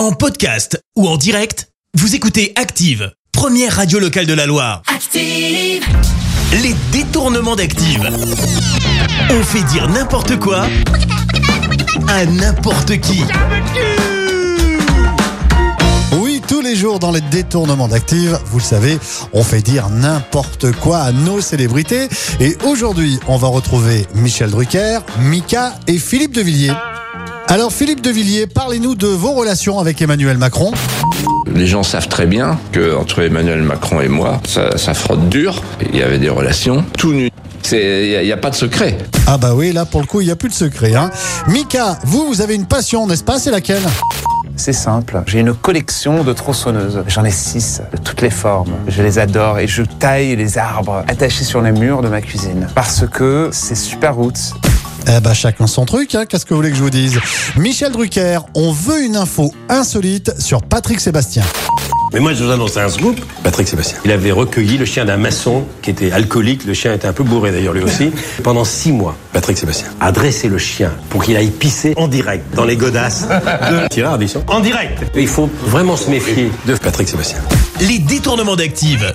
En podcast ou en direct, vous écoutez Active, première radio locale de la Loire. Active. Les détournements d'Active. On fait dire n'importe quoi à n'importe qui. Oui, tous les jours dans les détournements d'Active, vous le savez, on fait dire n'importe quoi à nos célébrités. Et aujourd'hui, on va retrouver Michel Drucker, Mika et Philippe Devilliers. Alors Philippe Devilliers, parlez-nous de vos relations avec Emmanuel Macron. Les gens savent très bien que entre Emmanuel Macron et moi, ça, ça frotte dur. Il y avait des relations tout nues. Il n'y a, a, pas de secret. Ah bah oui, là pour le coup, il n'y a plus de secret. Hein. Mika, vous, vous avez une passion, n'est-ce pas? C'est laquelle? C'est simple. J'ai une collection de tronçonneuses. J'en ai six, de toutes les formes. Je les adore et je taille les arbres attachés sur les murs de ma cuisine. Parce que c'est super roots. Eh ben chacun son truc, hein. qu'est-ce que vous voulez que je vous dise? Michel Drucker, on veut une info insolite sur Patrick Sébastien. Mais moi, je vous annonce un scoop. Patrick Sébastien. Il avait recueilli le chien d'un maçon qui était alcoolique. Le chien était un peu bourré d'ailleurs lui aussi. Pendant six mois, Patrick Sébastien a dressé le chien pour qu'il aille pisser en direct dans les godasses de Tirard En direct. Il faut vraiment se méfier de Patrick Sébastien. Les détournements d'Active.